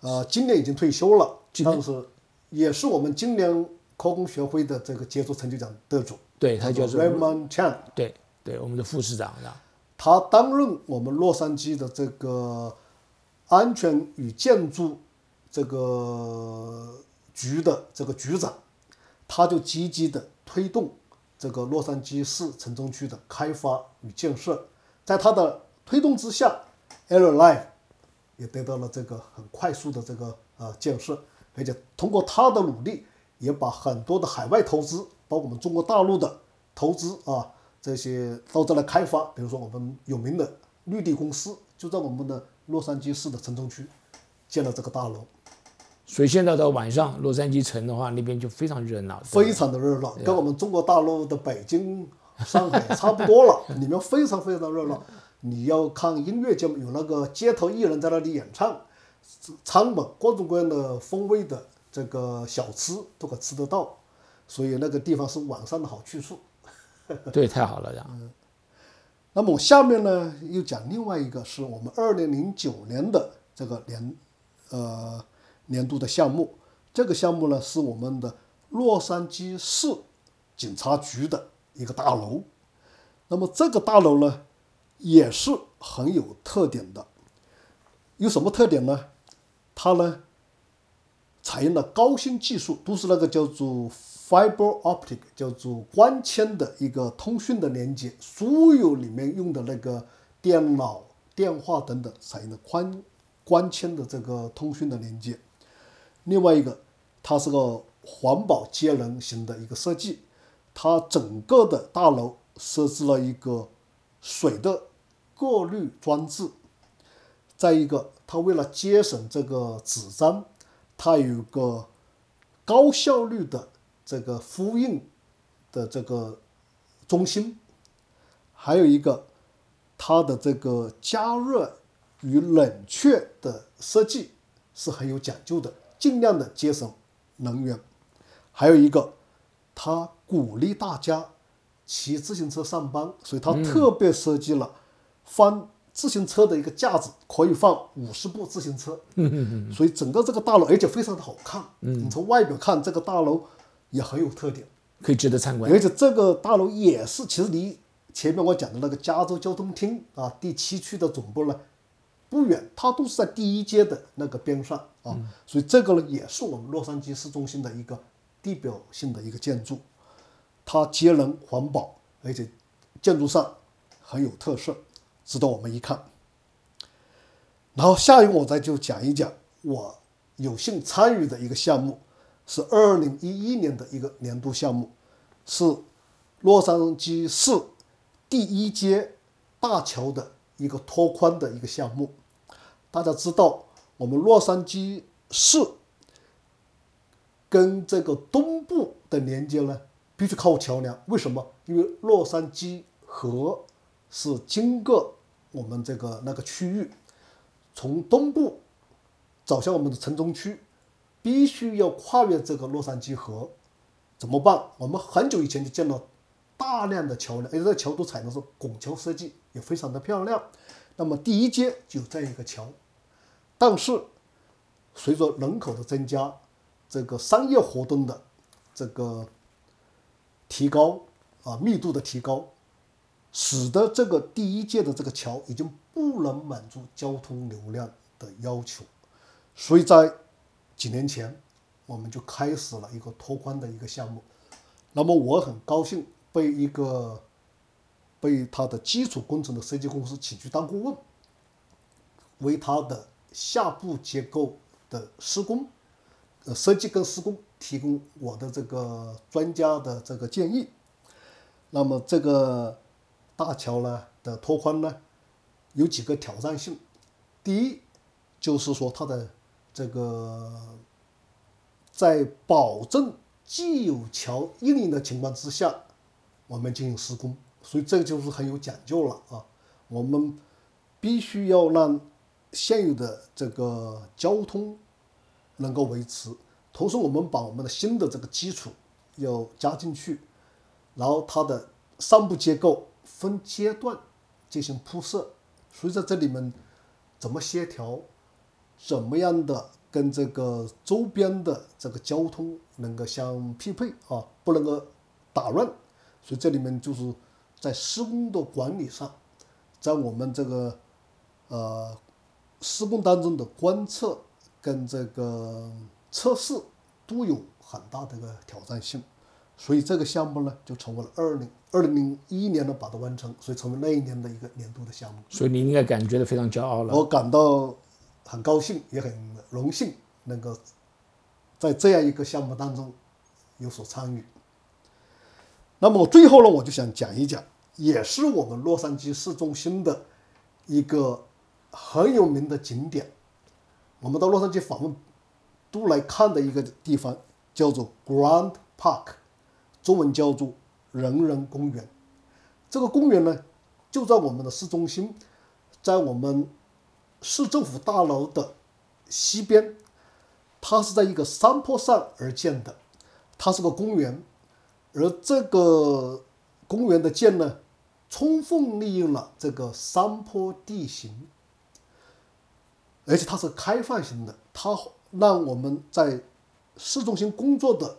Speaker 4: 呃，今年已经退休了，但是也是我们今年科工学会的这个杰出成就奖得主。
Speaker 3: 对他叫做
Speaker 4: Raymond Chan。
Speaker 3: 对对，我们的副市长。
Speaker 4: 他担任我们洛杉矶的这个安全与建筑这个局的这个局长，他就积极的推动这个洛杉矶市城中区的开发与建设，在他的推动之下，L Life 也得到了这个很快速的这个呃建设，而且通过他的努力，也把很多的海外投资，包括我们中国大陆的投资啊，这些到这来开发。比如说我们有名的绿地公司，就在我们的洛杉矶市的城中区建了这个大楼，
Speaker 3: 所以现在到晚上，洛杉矶城的话，那边就非常热闹，
Speaker 4: 非常的热闹，跟我们中国大陆的北京、上海差不多了，里面非常非常热闹。你要看音乐节目，有那个街头艺人在那里演唱，餐馆各种各样的风味的这个小吃都可吃得到，所以那个地方是晚上的好去处。
Speaker 3: 对，太好了，这样。
Speaker 4: 那么我下面呢又讲另外一个是我们二零零九年的这个年，呃年度的项目。这个项目呢是我们的洛杉矶市警察局的一个大楼。那么这个大楼呢也是很有特点的。有什么特点呢？它呢采用了高新技术，都是那个叫做 fiber optic，叫做光纤的一个通讯的连接，所有里面用的那个电脑、电话等等，采用的宽光纤的这个通讯的连接。另外一个，它是个环保节能型的一个设计，它整个的大楼设置了一个水的过滤装置。再一个，它为了节省这个纸张，它有个高效率的这个复印的这个中心，还有一个它的这个加热与冷却的设计是很有讲究的，尽量的节省能源。还有一个，他鼓励大家骑自行车上班，所以他特别设计了放自行车的一个架子，可以放五十部自行车。嗯所以整个这个大楼，而且非常的好看。嗯你从外表看，这个大楼也很有特点。
Speaker 3: 可以值得参观。
Speaker 4: 而且这个大楼也是，其实离前面我讲的那个加州交通厅啊第七区的总部呢不远，它都是在第一街的那个边上啊，所以这个呢也是我们洛杉矶市中心的一个地标性的一个建筑，它节能环保，而且建筑上很有特色，值得我们一看。然后下一个我再就讲一讲我有幸参与的一个项目，是二零一一年的一个年度项目，是洛杉矶市第一街大桥的一个拓宽的一个项目。大家知道，我们洛杉矶市跟这个东部的连接呢，必须靠桥梁。为什么？因为洛杉矶河是经过我们这个那个区域，从东部走向我们的城中区，必须要跨越这个洛杉矶河。怎么办？我们很久以前就见到大量的桥梁，而且这桥都采用的是拱桥设计，也非常的漂亮。那么第一阶就有这样一个桥，但是随着人口的增加，这个商业活动的这个提高啊密度的提高，使得这个第一届的这个桥已经不能满足交通流量的要求，所以在几年前我们就开始了一个拓宽的一个项目。那么我很高兴被一个被他的基础工程的设计公司请去当顾问，为他的下部结构的施工、呃设计跟施工提供我的这个专家的这个建议。那么这个大桥呢的拓宽呢，有几个挑战性。第一，就是说它的这个在保证既有桥运营的情况之下，我们进行施工，所以这个就是很有讲究了啊。我们必须要让现有的这个交通能够维持，同时我们把我们的新的这个基础要加进去，然后它的上部结构分阶段进行铺设，所以在这里面怎么协调，怎么样的跟这个周边的这个交通能够相匹配啊，不能够打乱，所以这里面就是在施工的管理上，在我们这个呃施工当中的观测跟这个测试都有很大的一个挑战性，所以这个项目呢就成为了二零二零零一年呢把它完成，所以成为那一年的一个年度的项目。
Speaker 3: 所以你应该感觉到非常骄傲了。
Speaker 4: 我感到很高兴，也很荣幸能够在这样一个项目当中有所参与。那么最后呢，我就想讲一讲，也是我们洛杉矶市中心的一个很有名的景点。我们到洛杉矶访问都来看的一个地方，叫做 Grand Park，中文叫做人人公园。这个公园呢，就在我们的市中心，在我们市政府大楼的西边，它是在一个山坡上而建的，它是个公园，而这个公园的建呢，充分利用了这个山坡地形，而且它是开放型的，它让我们在市中心工作的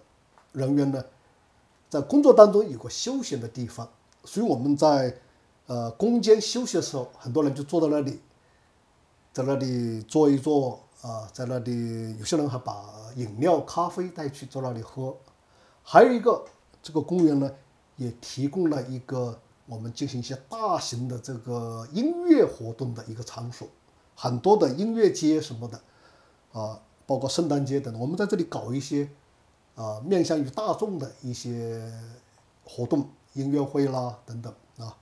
Speaker 4: 人员呢，在工作当中有个休闲的地方，所以我们在呃工间休息的时候，很多人就坐在那里。在那里坐一坐啊，在那里有些人还把饮料、咖啡带去，坐那里喝。还有一个，这个公园呢，也提供了一个我们进行一些大型的这个音乐活动的一个场所，很多的音乐节什么的啊，包括圣诞节等，我们在这里搞一些啊面向于大众的一些活动，音乐会啦等等啊。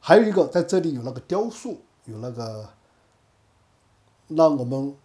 Speaker 4: 还有一个，在这里有那个雕塑，有那个。让我们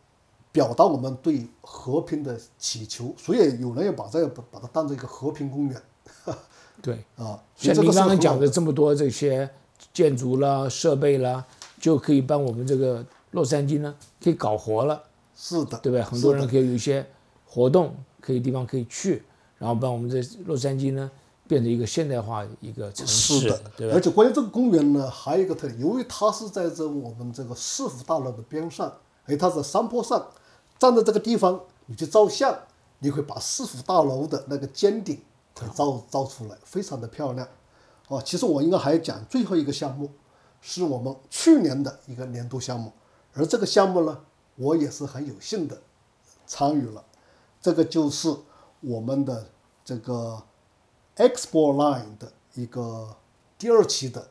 Speaker 4: 表达我们对和平的祈求，所以有人要把这个把把它当做一个和平公园。
Speaker 3: 对
Speaker 4: 啊，
Speaker 3: 像您刚刚讲的这么多这些建筑啦、设备啦，就可以帮我们这个洛杉矶呢，可以搞活了。
Speaker 4: 是的，
Speaker 3: 对不对？很多人可以有一些活动，可以地方可以去，然后把我们这洛杉矶呢变成一个现代化一个城市。
Speaker 4: 是的，
Speaker 3: 对吧？
Speaker 4: 而且关于这个公园呢，还有一个特点，由于它是在这我们这个市府大楼的边上。哎，它在山坡上，站在这个地方，你去照相，你会把市府大楼的那个尖顶给照照出来，非常的漂亮。哦，其实我应该还要讲最后一个项目，是我们去年的一个年度项目，而这个项目呢，我也是很有幸的参与了。这个就是我们的这个 Expo Line 的一个第二期的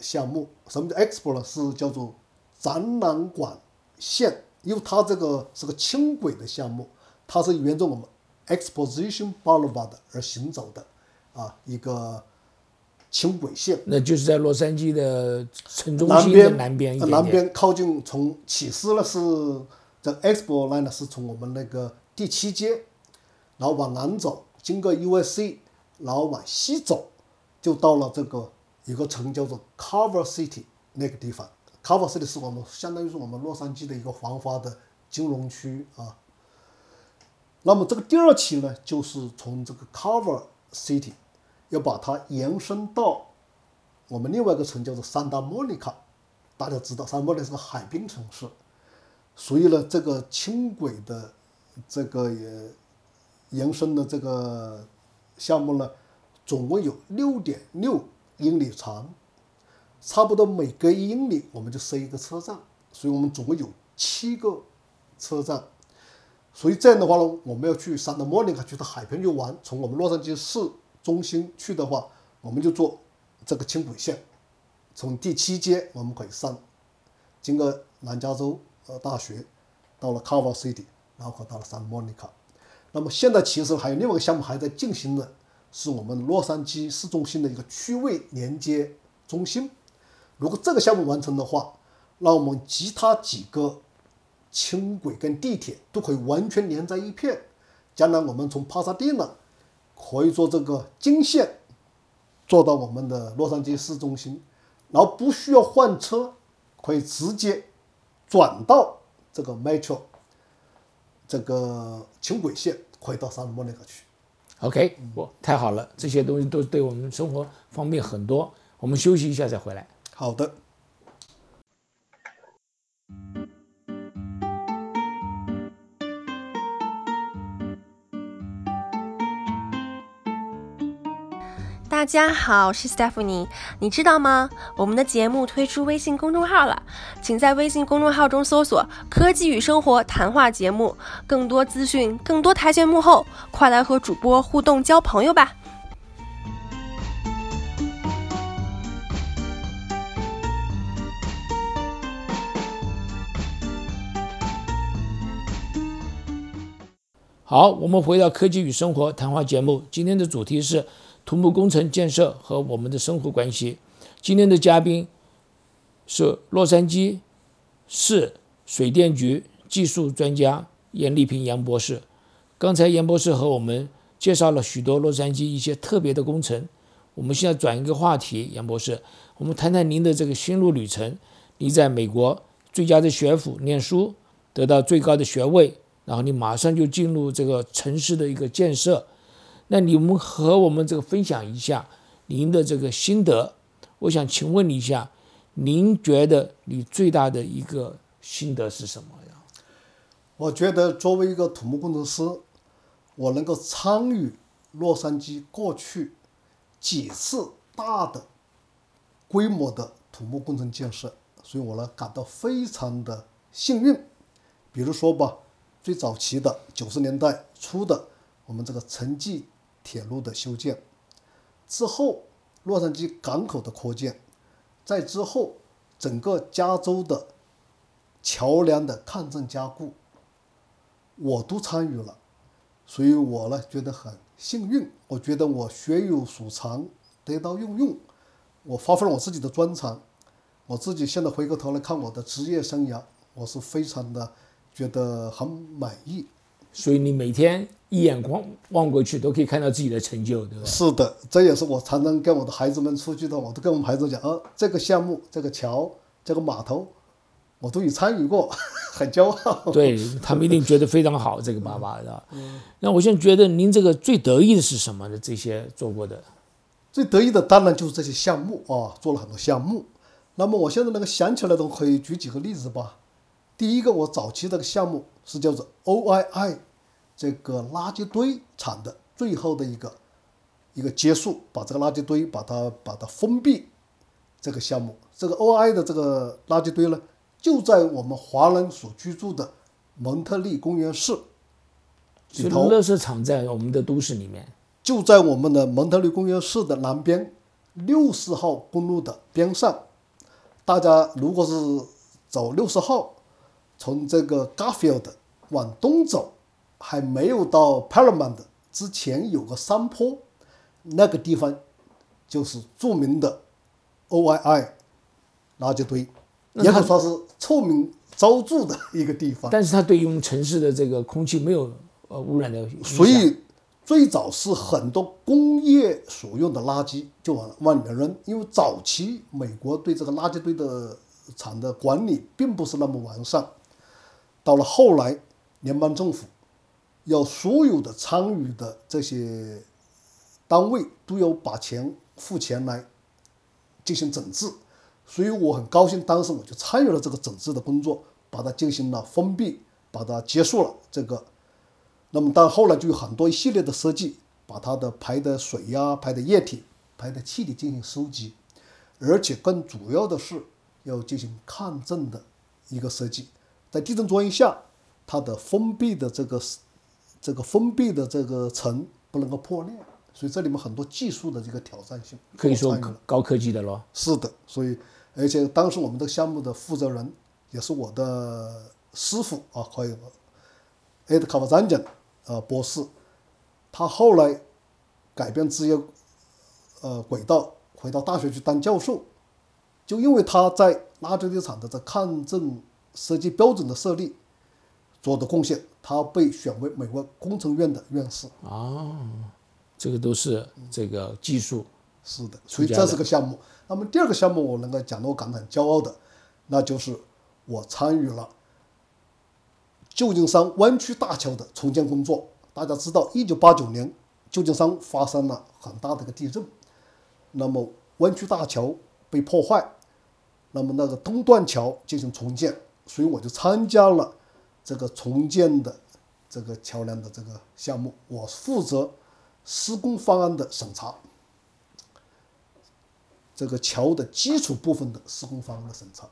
Speaker 4: 项目。什么叫 Expo 呢？是叫做展览馆。线，因为它这个是个轻轨的项目，它是沿着我们 Exposition Boulevard 而行走的，啊，一个轻轨线。
Speaker 3: 那就是在洛杉矶的城中
Speaker 4: 心
Speaker 3: 的南边
Speaker 4: 南边靠近从起司呢是这 Expo Line 呢是从我们那个第七街，然后往南走，经过 USC，然后往西走，就到了这个一个城叫做 Cover City 那个地方。Cover City 是我们相当于是我们洛杉矶的一个繁华的金融区啊。那么这个第二期呢，就是从这个 Cover City 要把它延伸到我们另外一个城叫做 Santa Monica。大家知道，Santa Monica 是个海滨城市，所以呢，这个轻轨的这个也延伸的这个项目呢，总共有六点六英里长。差不多每隔一英里我们就设一个车站，所以我们总共有七个车站。所以这样的话呢，我们要去圣塔莫尼卡去到海边去玩，从我们洛杉矶市中心去的话，我们就坐这个轻轨线，从第七街我们可以上，经过南加州呃大学，到了 Carver City，然后可到了圣塔莫尼卡。那么现在其实还有另外一个项目还在进行的，是我们洛杉矶市中心的一个区位连接中心。如果这个项目完成的话，那我们其他几个轻轨跟地铁都可以完全连在一片。将来我们从帕萨蒂纳可以坐这个京线坐到我们的洛杉矶市中心，然后不需要换车，可以直接转到这个 Metro 这个轻轨线，可以到萨莫尼克去。
Speaker 3: OK，我，太好了，这些东西都对我们生活方便很多。我们休息一下再回来。
Speaker 4: 好的。
Speaker 1: 大家好，我是 Stephanie。你知道吗？我们的节目推出微信公众号了，请在微信公众号中搜索“科技与生活谈话节目”，更多资讯，更多台前幕后，快来和主播互动交朋友吧！
Speaker 3: 好，我们回到科技与生活谈话节目，今天的主题是土木工程建设和我们的生活关系。今天的嘉宾是洛杉矶市水电局技术专家严丽萍杨博士。刚才严博士和我们介绍了许多洛杉矶一些特别的工程。我们现在转一个话题，杨博士，我们谈谈您的这个心路旅程。你在美国最佳的学府念书，得到最高的学位。然后你马上就进入这个城市的一个建设，那你们和我们这个分享一下您的这个心得。我想请问你一下，您觉得你最大的一个心得是什么呀？
Speaker 4: 我觉得作为一个土木工程师，我能够参与洛杉矶过去几次大的规模的土木工程建设，所以我呢感到非常的幸运。比如说吧。最早期的九十年代初的我们这个城际铁路的修建，之后洛杉矶港口的扩建，在之后整个加州的桥梁的抗震加固，我都参与了，所以我呢觉得很幸运。我觉得我学有所长，得到运用，我发挥了我自己的专长，我自己现在回过头来看我的职业生涯，我是非常的。觉得很满意，
Speaker 3: 所以你每天一眼光望过去都可以看到自己的成就，对吧？
Speaker 4: 是的，这也是我常常跟我的孩子们出去的，我都跟我们孩子讲，呃，这个项目、这个桥、这个码头，我都有参与过，很骄傲。
Speaker 3: 对他们一定觉得非常好，这个爸爸，是吧？嗯。那我现在觉得您这个最得意的是什么呢？这些做过的，
Speaker 4: 最得意的当然就是这些项目啊，做了很多项目。那么我现在能够想起来的，可以举几个例子吧。第一个，我早期这个项目是叫做 OII 这个垃圾堆厂的最后的一个一个结束，把这个垃圾堆把它把它封闭。这个项目，这个 OII 的这个垃圾堆呢，就在我们华人所居住的蒙特利公园市里头。
Speaker 3: 垃圾场在我们的都市里面，
Speaker 4: 就在我们的蒙特利公园市的南边六十号公路的边上。大家如果是走六十号。从这个 Garfield 往东走，还没有到 Paramount 之前有个山坡，那个地方就是著名的 OII 垃圾堆，也可以说是臭名昭著的一个地方。
Speaker 3: 但是它对于我们城市的这个空气没有呃污染的。
Speaker 4: 所以最早是很多工业所用的垃圾就往往里面扔，因为早期美国对这个垃圾堆的厂的管理并不是那么完善。到了后来，联邦政府要所有的参与的这些单位都要把钱付钱来进行整治，所以我很高兴，当时我就参与了这个整治的工作，把它进行了封闭，把它结束了这个。那么到后来就有很多一系列的设计，把它的排的水呀、排的液体、排的气体进行收集，而且更主要的是要进行抗震的一个设计。在地震作用下，它的封闭的这个这个封闭的这个层不能够破裂，所以这里面很多技术的这个挑战性，
Speaker 3: 可以说高科技的咯。
Speaker 4: 是的，所以而且当时我们这个项目的负责人也是我的师傅啊，可以艾德卡瓦詹奖呃博士，他后来改变职业呃轨道，回到大学去当教授，就因为他在垃圾堆场的这抗震。设计标准的设立做的贡献，他被选为美国工程院的院士。
Speaker 3: 啊，这个都是这个技术。
Speaker 4: 是的，所以这是个项目。那么第二个项目，我能够讲的我感到很骄傲的，那就是我参与了旧金山湾区大桥的重建工作。大家知道，一九八九年旧金山发生了很大的一个地震，那么湾区大桥被破坏，那么那个东段桥进行重建。所以我就参加了这个重建的这个桥梁的这个项目，我负责施工方案的审查。这个桥的基础部分的施工方案的审查，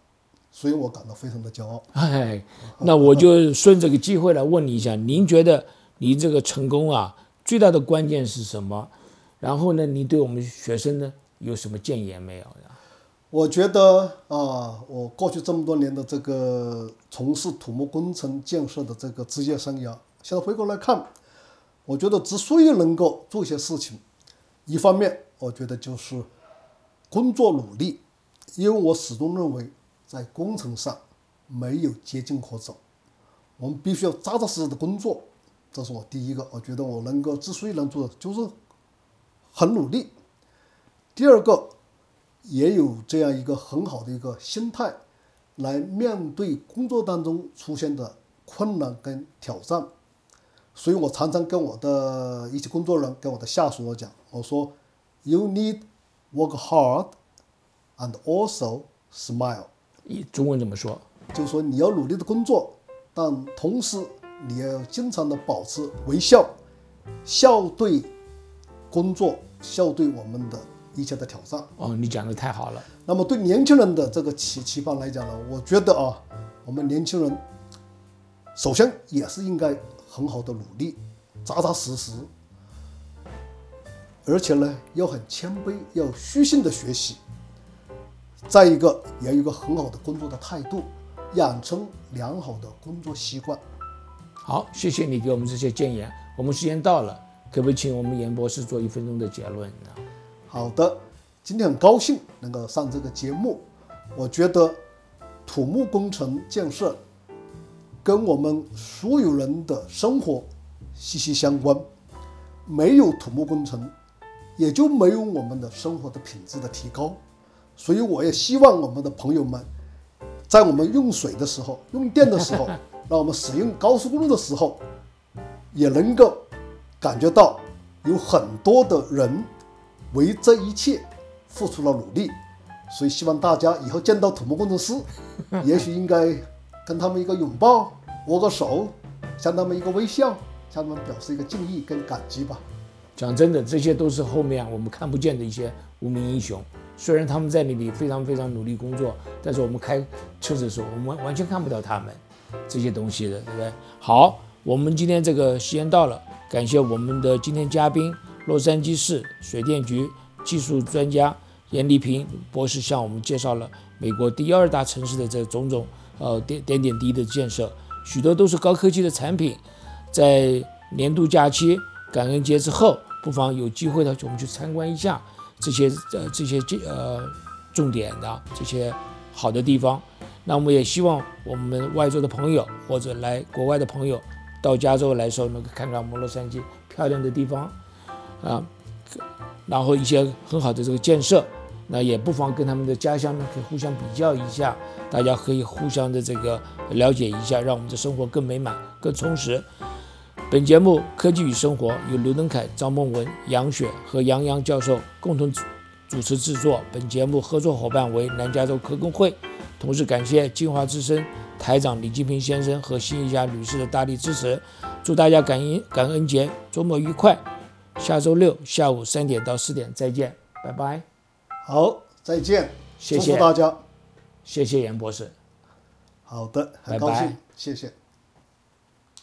Speaker 4: 所以我感到非常的骄傲。
Speaker 3: 哎，那我就顺这个机会来问你一下，您觉得你这个成功啊，最大的关键是什么？然后呢，你对我们学生呢有什么建言没有呀？
Speaker 4: 我觉得啊，我过去这么多年的这个从事土木工程建设的这个职业生涯，现在回过来看，我觉得之所以能够做些事情，一方面我觉得就是工作努力，因为我始终认为在工程上没有捷径可走，我们必须要扎扎实实的工作，这是我第一个。我觉得我能够之所以能做的，就是很努力。第二个。也有这样一个很好的一个心态，来面对工作当中出现的困难跟挑战。所以我常常跟我的一些工作人员、跟我的下属讲，我说：“You need work hard and also smile。”
Speaker 3: 中文怎么说？
Speaker 4: 就是说你要努力的工作，但同时你要经常的保持微笑，笑对工作，笑对我们的。一切的挑战
Speaker 3: 哦，你讲的太好了。
Speaker 4: 那么对年轻人的这个期期盼来讲呢，我觉得啊，我们年轻人首先也是应该很好的努力，扎扎实实，而且呢要很谦卑，要虚心的学习。再一个，也有一个很好的工作的态度，养成良好的工作习惯。
Speaker 3: 好，谢谢你给我们这些建言。我们时间到了，可不可以请我们严博士做一分钟的结论呢？
Speaker 4: 好的，今天很高兴能够上这个节目。我觉得土木工程建设跟我们所有人的生活息息相关，没有土木工程，也就没有我们的生活的品质的提高。所以我也希望我们的朋友们，在我们用水的时候、用电的时候，让我们使用高速公路的时候，也能够感觉到有很多的人。为这一切付出了努力，所以希望大家以后见到土木工程师，也许应该跟他们一个拥抱，握个手，向他们一个微笑，向他们表示一个敬意跟感激吧。
Speaker 3: 讲真的，这些都是后面我们看不见的一些无名英雄。虽然他们在那里非常非常努力工作，但是我们开车子的时候，我们完完全看不到他们这些东西的，对不对？好，我们今天这个时间到了，感谢我们的今天嘉宾。洛杉矶市水电局技术专家严丽萍博士向我们介绍了美国第二大城市的这种种呃点点点滴的建设，许多都是高科技的产品。在年度假期、感恩节之后，不妨有机会的我们去参观一下这些呃这些呃重点的这些好的地方。那我们也希望我们外州的朋友或者来国外的朋友到加州来的时候，能够看看我们洛杉矶漂亮的地方。啊，然后一些很好的这个建设，那也不妨跟他们的家乡呢可以互相比较一下，大家可以互相的这个了解一下，让我们的生活更美满、更充实。本节目《科技与生活》由刘登凯、张梦文、杨雪和杨洋教授共同主持制作，本节目合作伙伴为南加州科工会，同时感谢金华之声台长李金平先生和新一家女士的大力支持。祝大家感恩感恩节周末愉快！下周六下午三点到四点再见，拜拜。
Speaker 4: 好，再见，
Speaker 3: 谢谢
Speaker 4: 大家，
Speaker 3: 谢谢严博士。
Speaker 4: 好的，很高兴，谢谢。